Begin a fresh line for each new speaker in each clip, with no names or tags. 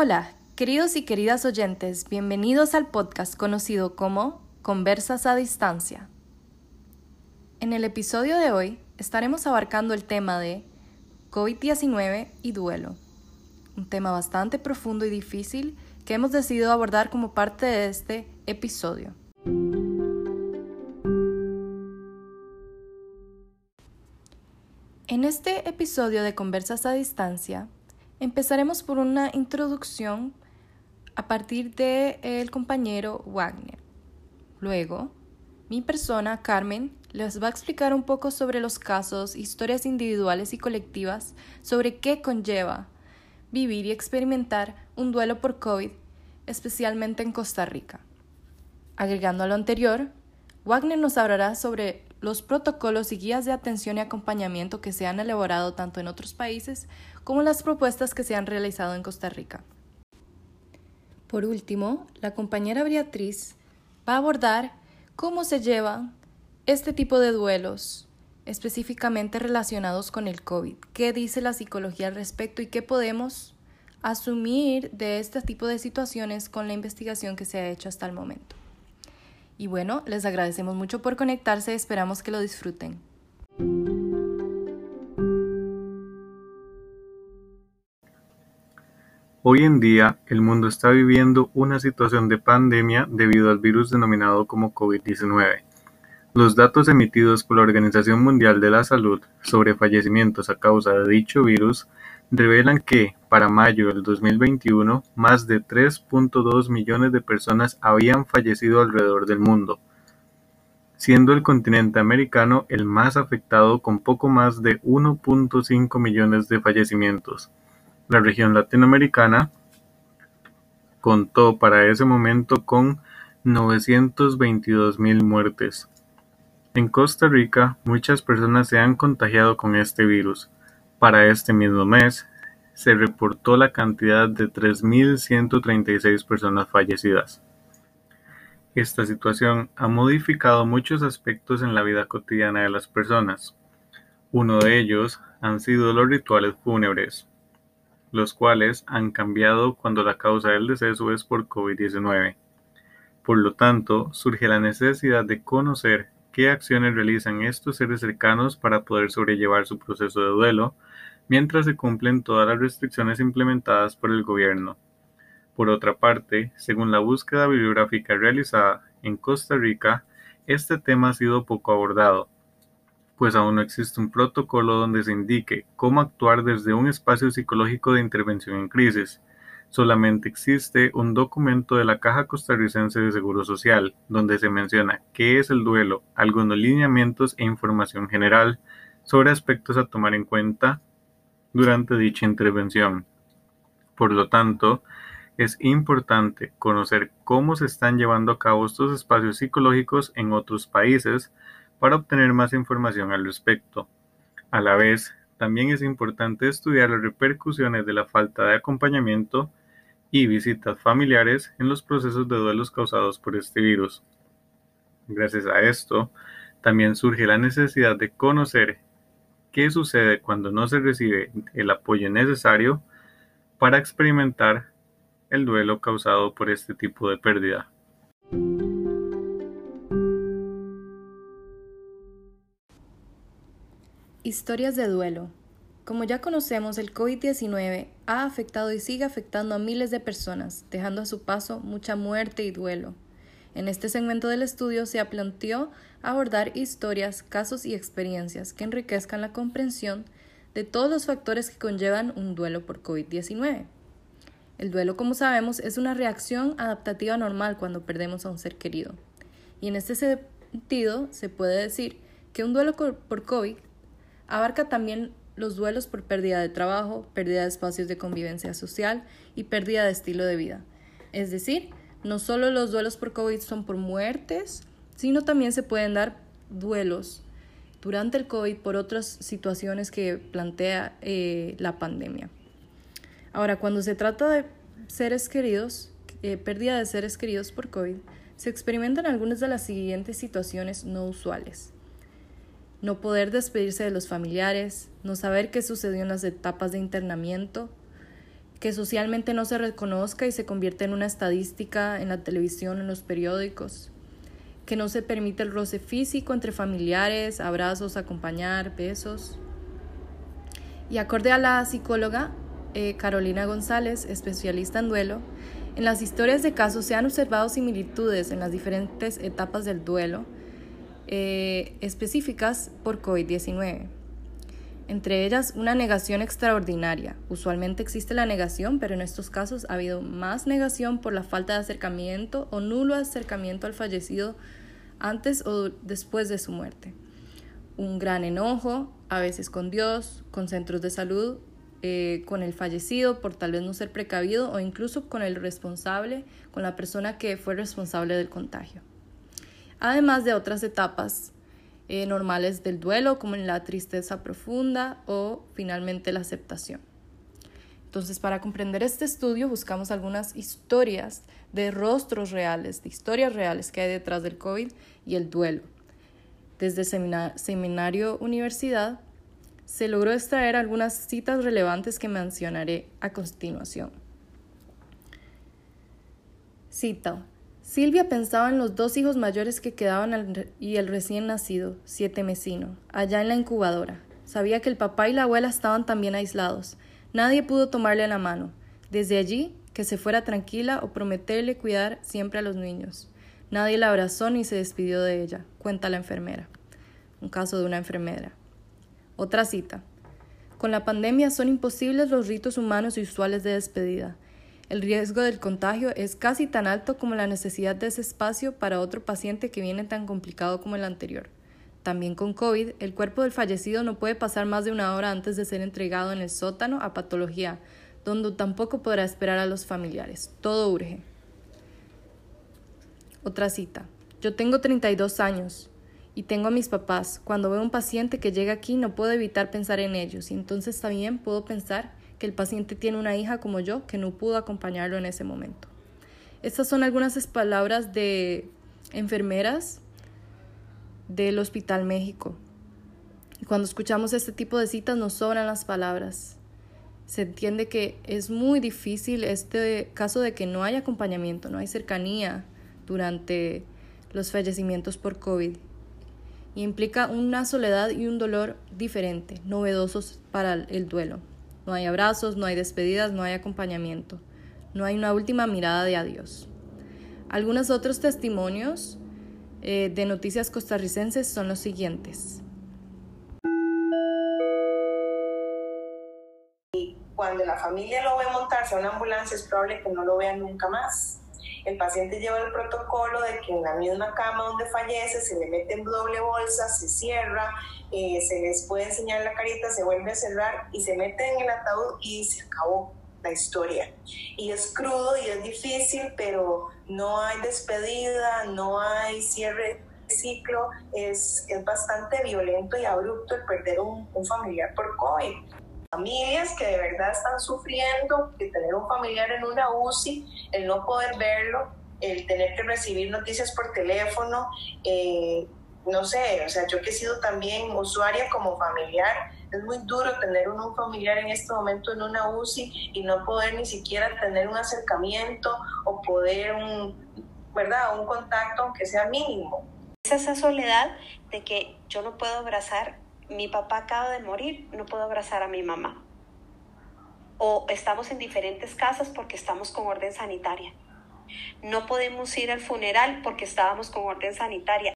Hola, queridos y queridas oyentes, bienvenidos al podcast conocido como Conversas a Distancia. En el episodio de hoy estaremos abarcando el tema de COVID-19 y duelo, un tema bastante profundo y difícil que hemos decidido abordar como parte de este episodio. En este episodio de Conversas a Distancia, empezaremos por una introducción a partir del el compañero Wagner. Luego, mi persona, Carmen, les va a explicar un poco sobre los casos, historias individuales y colectivas, sobre qué conlleva vivir y experimentar un duelo por COVID, especialmente en Costa Rica. Agregando a lo anterior, Wagner nos hablará sobre los protocolos y guías de atención y acompañamiento que se han elaborado tanto en otros países como las propuestas que se han realizado en Costa Rica. Por último, la compañera Beatriz va a abordar cómo se llevan este tipo de duelos específicamente relacionados con el COVID. ¿Qué dice la psicología al respecto y qué podemos asumir de este tipo de situaciones con la investigación que se ha hecho hasta el momento? Y bueno, les agradecemos mucho por conectarse, esperamos que lo disfruten.
Hoy en día, el mundo está viviendo una situación de pandemia debido al virus denominado como COVID-19. Los datos emitidos por la Organización Mundial de la Salud sobre fallecimientos a causa de dicho virus revelan que, para mayo del 2021, más de 3.2 millones de personas habían fallecido alrededor del mundo, siendo el continente americano el más afectado con poco más de 1.5 millones de fallecimientos. La región latinoamericana contó para ese momento con 922 mil muertes. En Costa Rica, muchas personas se han contagiado con este virus, para este mismo mes, se reportó la cantidad de 3.136 personas fallecidas. Esta situación ha modificado muchos aspectos en la vida cotidiana de las personas. Uno de ellos han sido los rituales fúnebres, los cuales han cambiado cuando la causa del deceso es por COVID-19. Por lo tanto, surge la necesidad de conocer qué acciones realizan estos seres cercanos para poder sobrellevar su proceso de duelo mientras se cumplen todas las restricciones implementadas por el gobierno. Por otra parte, según la búsqueda bibliográfica realizada en Costa Rica, este tema ha sido poco abordado, pues aún no existe un protocolo donde se indique cómo actuar desde un espacio psicológico de intervención en crisis. Solamente existe un documento de la Caja Costarricense de Seguro Social, donde se menciona qué es el duelo, algunos lineamientos e información general sobre aspectos a tomar en cuenta durante dicha intervención. Por lo tanto, es importante conocer cómo se están llevando a cabo estos espacios psicológicos en otros países para obtener más información al respecto. A la vez, también es importante estudiar las repercusiones de la falta de acompañamiento y visitas familiares en los procesos de duelos causados por este virus. Gracias a esto, también surge la necesidad de conocer ¿Qué sucede cuando no se recibe el apoyo necesario para experimentar el duelo causado por este tipo de pérdida?
Historias de duelo. Como ya conocemos, el COVID-19 ha afectado y sigue afectando a miles de personas, dejando a su paso mucha muerte y duelo. En este segmento del estudio se planteó abordar historias, casos y experiencias que enriquezcan la comprensión de todos los factores que conllevan un duelo por COVID-19. El duelo, como sabemos, es una reacción adaptativa normal cuando perdemos a un ser querido. Y en este sentido, se puede decir que un duelo por COVID abarca también los duelos por pérdida de trabajo, pérdida de espacios de convivencia social y pérdida de estilo de vida. Es decir, no solo los duelos por COVID son por muertes, sino también se pueden dar duelos durante el COVID por otras situaciones que plantea eh, la pandemia. Ahora, cuando se trata de seres queridos, eh, pérdida de seres queridos por COVID, se experimentan algunas de las siguientes situaciones no usuales. No poder despedirse de los familiares, no saber qué sucedió en las etapas de internamiento, que socialmente no se reconozca y se convierte en una estadística en la televisión, en los periódicos, que no se permite el roce físico entre familiares, abrazos, acompañar, besos. Y acorde a la psicóloga eh, Carolina González, especialista en duelo, en las historias de casos se han observado similitudes en las diferentes etapas del duelo eh, específicas por COVID-19 entre ellas una negación extraordinaria. Usualmente existe la negación, pero en estos casos ha habido más negación por la falta de acercamiento o nulo acercamiento al fallecido antes o después de su muerte. Un gran enojo, a veces con Dios, con centros de salud, eh, con el fallecido por tal vez no ser precavido o incluso con el responsable, con la persona que fue responsable del contagio. Además de otras etapas eh, normales del duelo, como en la tristeza profunda o finalmente la aceptación. Entonces, para comprender este estudio, buscamos algunas historias de rostros reales, de historias reales que hay detrás del COVID y el duelo. Desde seminario Universidad se logró extraer algunas citas relevantes que mencionaré a continuación. Cita. Silvia pensaba en los dos hijos mayores que quedaban y el recién nacido, siete mesino, allá en la incubadora. Sabía que el papá y la abuela estaban también aislados. Nadie pudo tomarle la mano. Desde allí, que se fuera tranquila o prometerle cuidar siempre a los niños. Nadie la abrazó ni se despidió de ella, cuenta la enfermera. Un caso de una enfermera. Otra cita. Con la pandemia son imposibles los ritos humanos y usuales de despedida. El riesgo del contagio es casi tan alto como la necesidad de ese espacio para otro paciente que viene tan complicado como el anterior. También con COVID, el cuerpo del fallecido no puede pasar más de una hora antes de ser entregado en el sótano a patología, donde tampoco podrá esperar a los familiares. Todo urge. Otra cita. Yo tengo 32 años y tengo a mis papás. Cuando veo un paciente que llega aquí no puedo evitar pensar en ellos y entonces también puedo pensar que el paciente tiene una hija como yo que no pudo acompañarlo en ese momento. Estas son algunas palabras de enfermeras del Hospital México. cuando escuchamos este tipo de citas nos sobran las palabras. Se entiende que es muy difícil este caso de que no hay acompañamiento, no hay cercanía durante los fallecimientos por COVID y implica una soledad y un dolor diferente, novedosos para el duelo. No hay abrazos, no hay despedidas, no hay acompañamiento. No hay una última mirada de adiós. Algunos otros testimonios eh, de noticias costarricenses son los siguientes.
Cuando la familia lo ve montarse a una ambulancia es probable que no lo vean nunca más. El paciente lleva el protocolo de que en la misma cama donde fallece se le mete doble bolsa, se cierra, eh, se les puede enseñar la carita, se vuelve a cerrar y se mete en el ataúd y se acabó la historia. Y es crudo y es difícil, pero no hay despedida, no hay cierre de ciclo, es, es bastante violento y abrupto el perder un, un familiar por COVID familias que de verdad están sufriendo de tener un familiar en una UCI, el no poder verlo, el tener que recibir noticias por teléfono, eh, no sé, o sea, yo que he sido también usuaria como familiar, es muy duro tener un familiar en este momento en una UCI y no poder ni siquiera tener un acercamiento o poder un, ¿verdad? Un contacto aunque sea mínimo.
Es esa soledad de que yo no puedo abrazar mi papá acaba de morir, no puedo abrazar a mi mamá. O estamos en diferentes casas porque estamos con orden sanitaria. No podemos ir al funeral porque estábamos con orden sanitaria.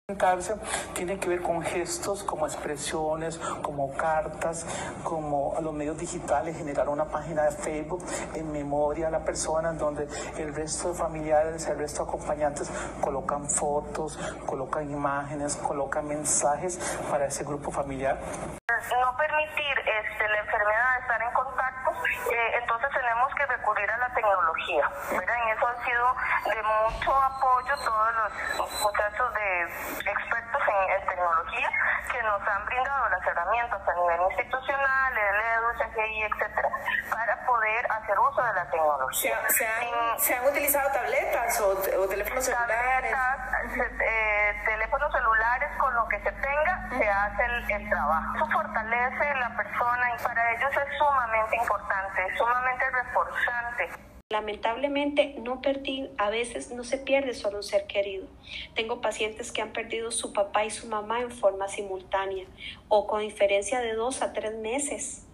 Tiene que ver con gestos, como expresiones, como cartas, como a los medios digitales, generar una página de Facebook en memoria a la persona, donde el resto de familiares, el resto de acompañantes colocan fotos, colocan imágenes, colocan mensajes para ese grupo familiar.
No permitir este, la enfermedad de estar en contacto, eh, entonces tenemos que recurrir a la tecnología. En eso han sido de mucho apoyo todos los muchachos de expertos en, tecnología que nos han brindado las herramientas a nivel institucional, el EDU, CGI, etcétera, para poder hacer uso de la tecnología.
¿Se, han, utilizado tabletas o, teléfonos celulares?
Eh, teléfonos celulares con lo que se tenga, se hace el, el trabajo. Eso fortalece a la persona y para ellos es sumamente importante, sumamente reforzante.
Lamentablemente no perdí, a veces no se pierde solo un ser querido. Tengo pacientes que han perdido su papá y su mamá en forma simultánea o con diferencia de dos a tres meses.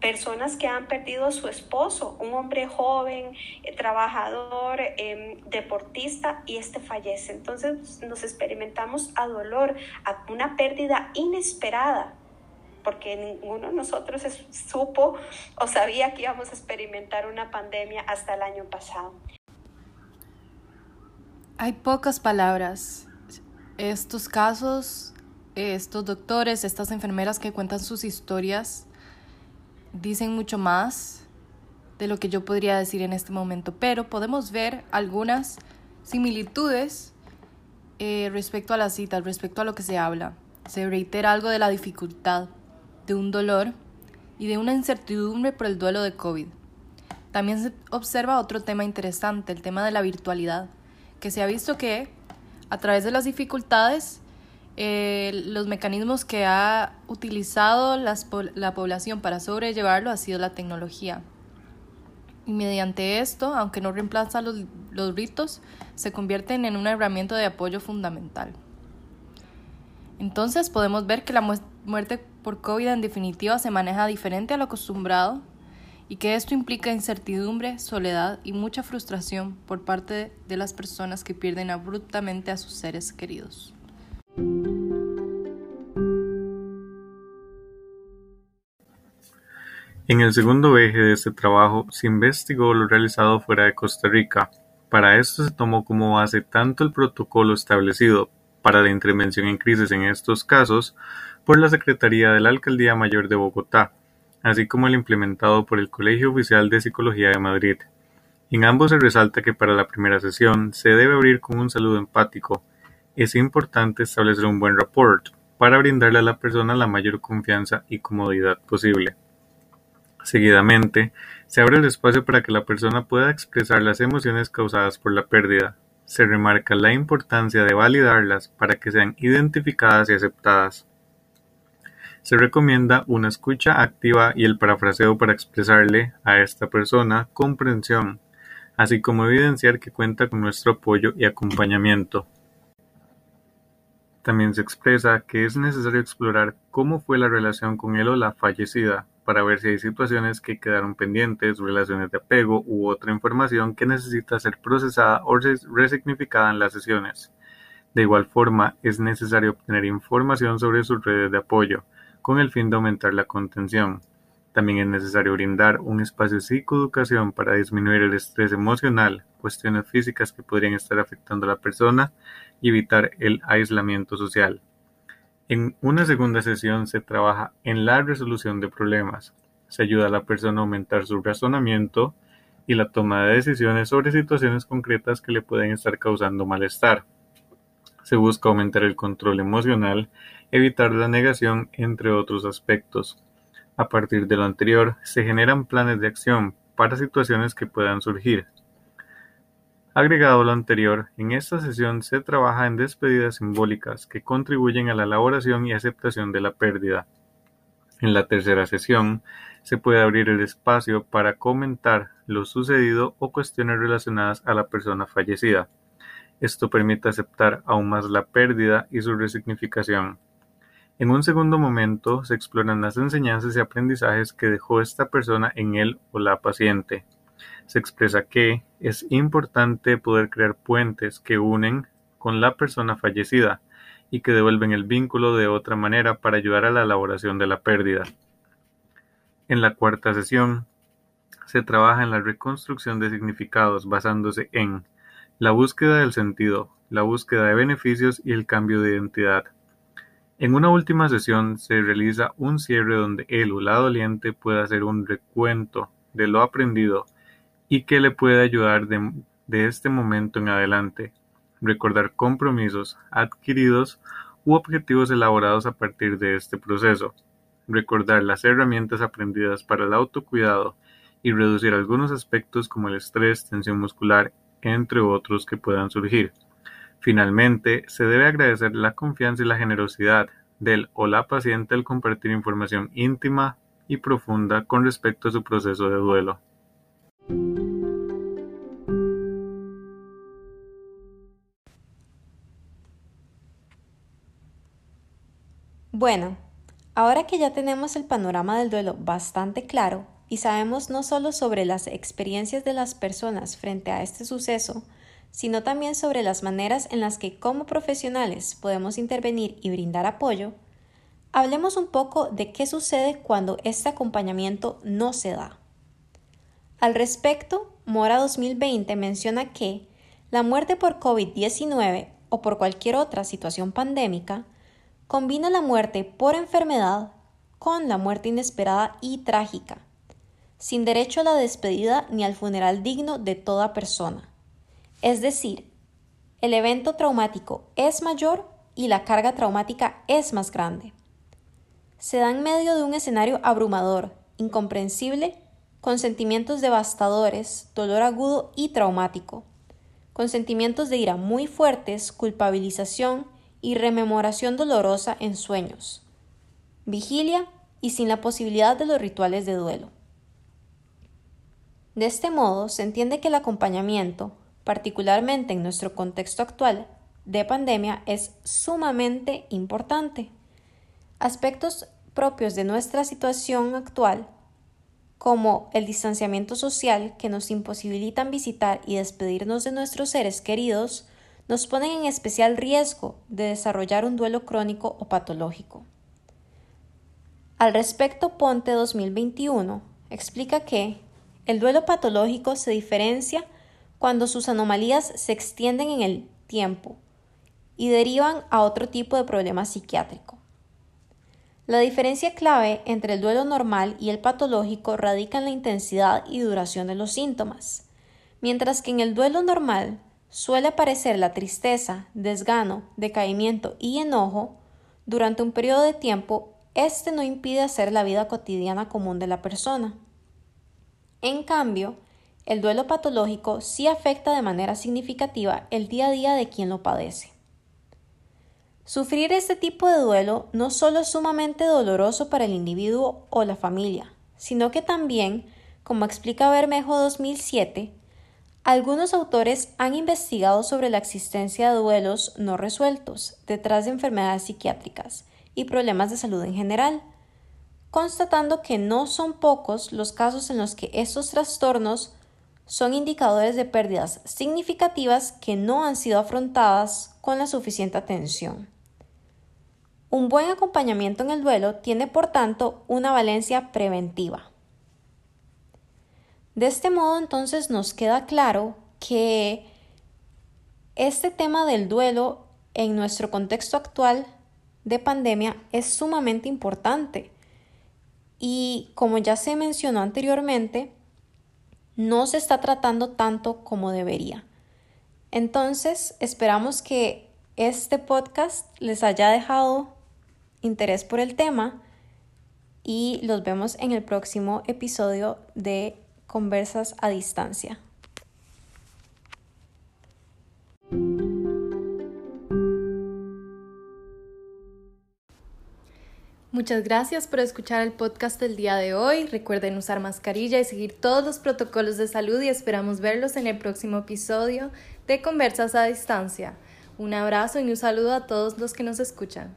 Personas que han perdido a su esposo, un hombre joven, eh, trabajador, eh, deportista y este fallece. Entonces nos experimentamos a dolor, a una pérdida inesperada porque ninguno de nosotros supo o sabía que íbamos a experimentar una pandemia hasta el año pasado.
Hay pocas palabras. Estos casos, estos doctores, estas enfermeras que cuentan sus historias, dicen mucho más de lo que yo podría decir en este momento, pero podemos ver algunas similitudes eh, respecto a las citas, respecto a lo que se habla. Se reitera algo de la dificultad de un dolor y de una incertidumbre por el duelo de COVID. También se observa otro tema interesante, el tema de la virtualidad, que se ha visto que a través de las dificultades, eh, los mecanismos que ha utilizado la población para sobrellevarlo ha sido la tecnología. Y mediante esto, aunque no reemplaza los, ritos, se convierten en una herramienta de apoyo fundamental. Entonces podemos ver que la muerte por COVID en definitiva se maneja diferente a lo acostumbrado y que esto implica incertidumbre, soledad y mucha frustración por parte de las personas que pierden abruptamente a sus seres queridos.
En el segundo eje de este trabajo se investigó lo realizado fuera de Costa Rica. Para esto se tomó como base tanto el protocolo establecido para la intervención en crisis en estos casos, por la Secretaría de la Alcaldía Mayor de Bogotá, así como el implementado por el Colegio Oficial de Psicología de Madrid. En ambos se resalta que para la primera sesión se debe abrir con un saludo empático. Es importante establecer un buen rapport para brindarle a la persona la mayor confianza y comodidad posible. Seguidamente, se abre el espacio para que la persona pueda expresar las emociones causadas por la pérdida. Se remarca la importancia de validarlas para que sean identificadas y aceptadas. Se recomienda una escucha activa y el parafraseo para expresarle a esta persona comprensión, así como evidenciar que cuenta con nuestro apoyo y acompañamiento. También se expresa que es necesario explorar cómo fue la relación con él o la fallecida, para ver si hay situaciones que quedaron pendientes, relaciones de apego u otra información que necesita ser procesada o resignificada en las sesiones. De igual forma, es necesario obtener información sobre sus redes de apoyo, con el fin de aumentar la contención. También es necesario brindar un espacio de psicoeducación para disminuir el estrés emocional, cuestiones físicas que podrían estar afectando a la persona y evitar el aislamiento social. En una segunda sesión se trabaja en la resolución de problemas. Se ayuda a la persona a aumentar su razonamiento y la toma de decisiones sobre situaciones concretas que le pueden estar causando malestar. Se busca aumentar el control emocional, evitar la negación, entre otros aspectos. A partir de lo anterior, se generan planes de acción para situaciones que puedan surgir. Agregado lo anterior, en esta sesión se trabaja en despedidas simbólicas que contribuyen a la elaboración y aceptación de la pérdida. En la tercera sesión, se puede abrir el espacio para comentar lo sucedido o cuestiones relacionadas a la persona fallecida. Esto permite aceptar aún más la pérdida y su resignificación. En un segundo momento se exploran las enseñanzas y aprendizajes que dejó esta persona en él o la paciente. Se expresa que es importante poder crear puentes que unen con la persona fallecida y que devuelven el vínculo de otra manera para ayudar a la elaboración de la pérdida. En la cuarta sesión se trabaja en la reconstrucción de significados basándose en la búsqueda del sentido, la búsqueda de beneficios y el cambio de identidad. En una última sesión se realiza un cierre donde el o la doliente puede hacer un recuento de lo aprendido y que le puede ayudar de, de este momento en adelante, recordar compromisos adquiridos u objetivos elaborados a partir de este proceso, recordar las herramientas aprendidas para el autocuidado y reducir algunos aspectos como el estrés, tensión muscular entre otros que puedan surgir. Finalmente, se debe agradecer la confianza y la generosidad del o la paciente al compartir información íntima y profunda con respecto a su proceso de duelo.
Bueno, ahora que ya tenemos el panorama del duelo bastante claro y sabemos no solo sobre las experiencias de las personas frente a este suceso, sino también sobre las maneras en las que como profesionales podemos intervenir y brindar apoyo, hablemos un poco de qué sucede cuando este acompañamiento no se da. Al respecto, Mora 2020 menciona que la muerte por COVID-19 o por cualquier otra situación pandémica combina la muerte por enfermedad con la muerte inesperada y trágica, sin derecho a la despedida ni al funeral digno de toda persona. Es decir, el evento traumático es mayor y la carga traumática es más grande. Se da en medio de un escenario abrumador, incomprensible, con sentimientos devastadores, dolor agudo y traumático, con sentimientos de ira muy fuertes, culpabilización, y rememoración dolorosa en sueños, vigilia y sin la posibilidad de los rituales de duelo. De este modo, se entiende que el acompañamiento, particularmente en nuestro contexto actual de pandemia, es sumamente importante. Aspectos propios de nuestra situación actual, como el distanciamiento social que nos imposibilitan visitar y despedirnos de nuestros seres queridos, nos ponen en especial riesgo de desarrollar un duelo crónico o patológico. Al respecto, Ponte 2021 explica que el duelo patológico se diferencia cuando sus anomalías se extienden en el tiempo y derivan a otro tipo de problema psiquiátrico. La diferencia clave entre el duelo normal y el patológico radica en la intensidad y duración de los síntomas, mientras que en el duelo normal suele aparecer la tristeza, desgano, decaimiento y enojo, durante un periodo de tiempo, este no impide hacer la vida cotidiana común de la persona. En cambio, el duelo patológico sí afecta de manera significativa el día a día de quien lo padece. Sufrir este tipo de duelo no solo es sumamente doloroso para el individuo o la familia, sino que también, como explica Bermejo 2007, algunos autores han investigado sobre la existencia de duelos no resueltos detrás de enfermedades psiquiátricas y problemas de salud en general, constatando que no son pocos los casos en los que estos trastornos son indicadores de pérdidas significativas que no han sido afrontadas con la suficiente atención. Un buen acompañamiento en el duelo tiene, por tanto, una valencia preventiva. De este modo entonces nos queda claro que este tema del duelo en nuestro contexto actual de pandemia es sumamente importante y como ya se mencionó anteriormente, no se está tratando tanto como debería. Entonces, esperamos que este podcast les haya dejado interés por el tema y los vemos en el próximo episodio de conversas a distancia.
Muchas gracias por escuchar el podcast del día de hoy. Recuerden usar mascarilla y seguir todos los protocolos de salud y esperamos verlos en el próximo episodio de Conversas a Distancia. Un abrazo y un saludo a todos los que nos escuchan.